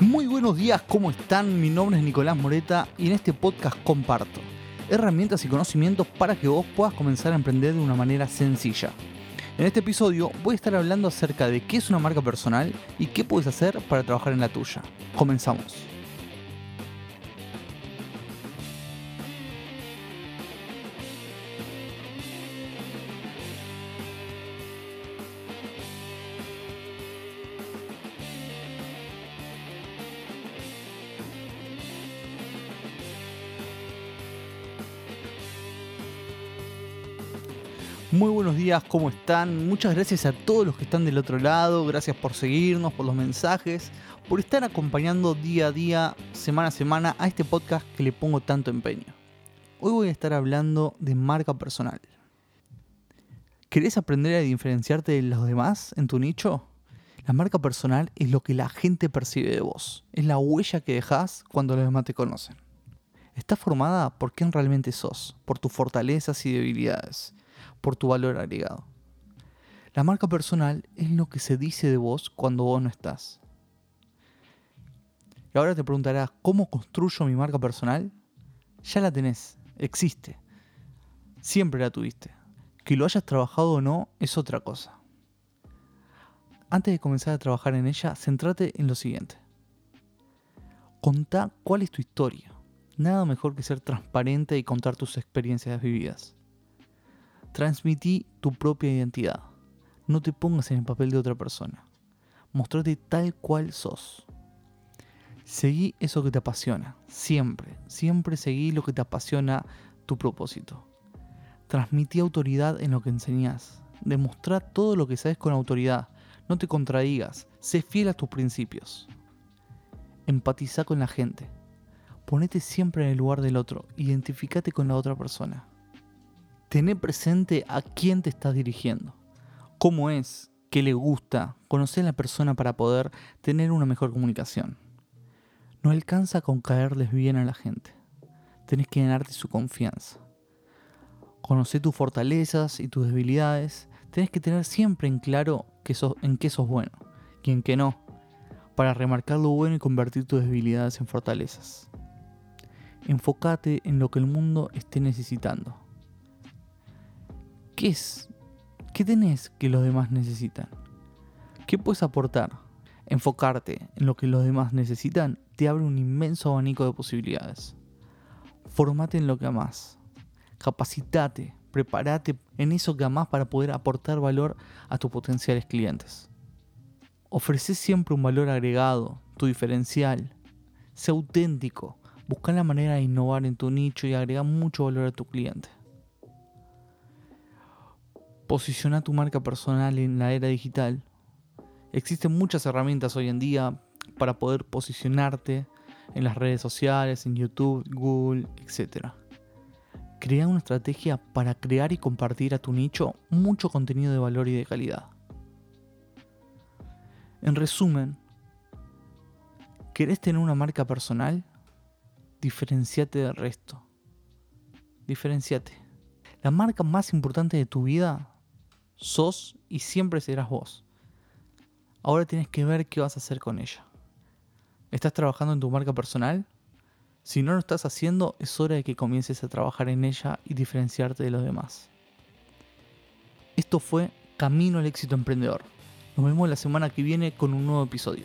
Muy buenos días, ¿cómo están? Mi nombre es Nicolás Moreta y en este podcast comparto herramientas y conocimientos para que vos puedas comenzar a emprender de una manera sencilla. En este episodio voy a estar hablando acerca de qué es una marca personal y qué puedes hacer para trabajar en la tuya. Comenzamos. Muy buenos días, ¿cómo están? Muchas gracias a todos los que están del otro lado, gracias por seguirnos, por los mensajes, por estar acompañando día a día, semana a semana a este podcast que le pongo tanto empeño. Hoy voy a estar hablando de marca personal. ¿Querés aprender a diferenciarte de los demás en tu nicho? La marca personal es lo que la gente percibe de vos, es la huella que dejas cuando los demás te conocen. Está formada por quién realmente sos, por tus fortalezas y debilidades por tu valor agregado. La marca personal es lo que se dice de vos cuando vos no estás. Y ahora te preguntarás, ¿cómo construyo mi marca personal? Ya la tenés, existe. Siempre la tuviste. Que lo hayas trabajado o no es otra cosa. Antes de comenzar a trabajar en ella, centrate en lo siguiente. Contá cuál es tu historia. Nada mejor que ser transparente y contar tus experiencias vividas. Transmití tu propia identidad. No te pongas en el papel de otra persona. Mostrate tal cual sos. Seguí eso que te apasiona. Siempre, siempre seguí lo que te apasiona tu propósito. Transmití autoridad en lo que enseñás. Demostrá todo lo que sabes con autoridad. No te contradigas. Sé fiel a tus principios. Empatiza con la gente. Ponete siempre en el lugar del otro. Identificate con la otra persona. Tener presente a quién te estás dirigiendo, cómo es, qué le gusta, conocer a la persona para poder tener una mejor comunicación. No alcanza con caerles bien a la gente. Tenés que ganarte su confianza. Conocer tus fortalezas y tus debilidades. Tenés que tener siempre en claro en qué sos bueno y en qué no, para remarcar lo bueno y convertir tus debilidades en fortalezas. Enfócate en lo que el mundo esté necesitando ¿Qué es? ¿Qué tenés que los demás necesitan? ¿Qué puedes aportar? Enfocarte en lo que los demás necesitan te abre un inmenso abanico de posibilidades. Formate en lo que amás. Capacitate, prepárate en eso que amás para poder aportar valor a tus potenciales clientes. Ofrece siempre un valor agregado, tu diferencial. Sé auténtico. Busca la manera de innovar en tu nicho y agrega mucho valor a tu cliente. Posiciona tu marca personal en la era digital. Existen muchas herramientas hoy en día para poder posicionarte en las redes sociales, en YouTube, Google, etc. Crea una estrategia para crear y compartir a tu nicho mucho contenido de valor y de calidad. En resumen, ¿querés tener una marca personal? Diferenciate del resto. Diferenciate. La marca más importante de tu vida sos y siempre serás vos. Ahora tienes que ver qué vas a hacer con ella. ¿Estás trabajando en tu marca personal? Si no lo estás haciendo, es hora de que comiences a trabajar en ella y diferenciarte de los demás. Esto fue Camino al éxito emprendedor. Nos vemos la semana que viene con un nuevo episodio.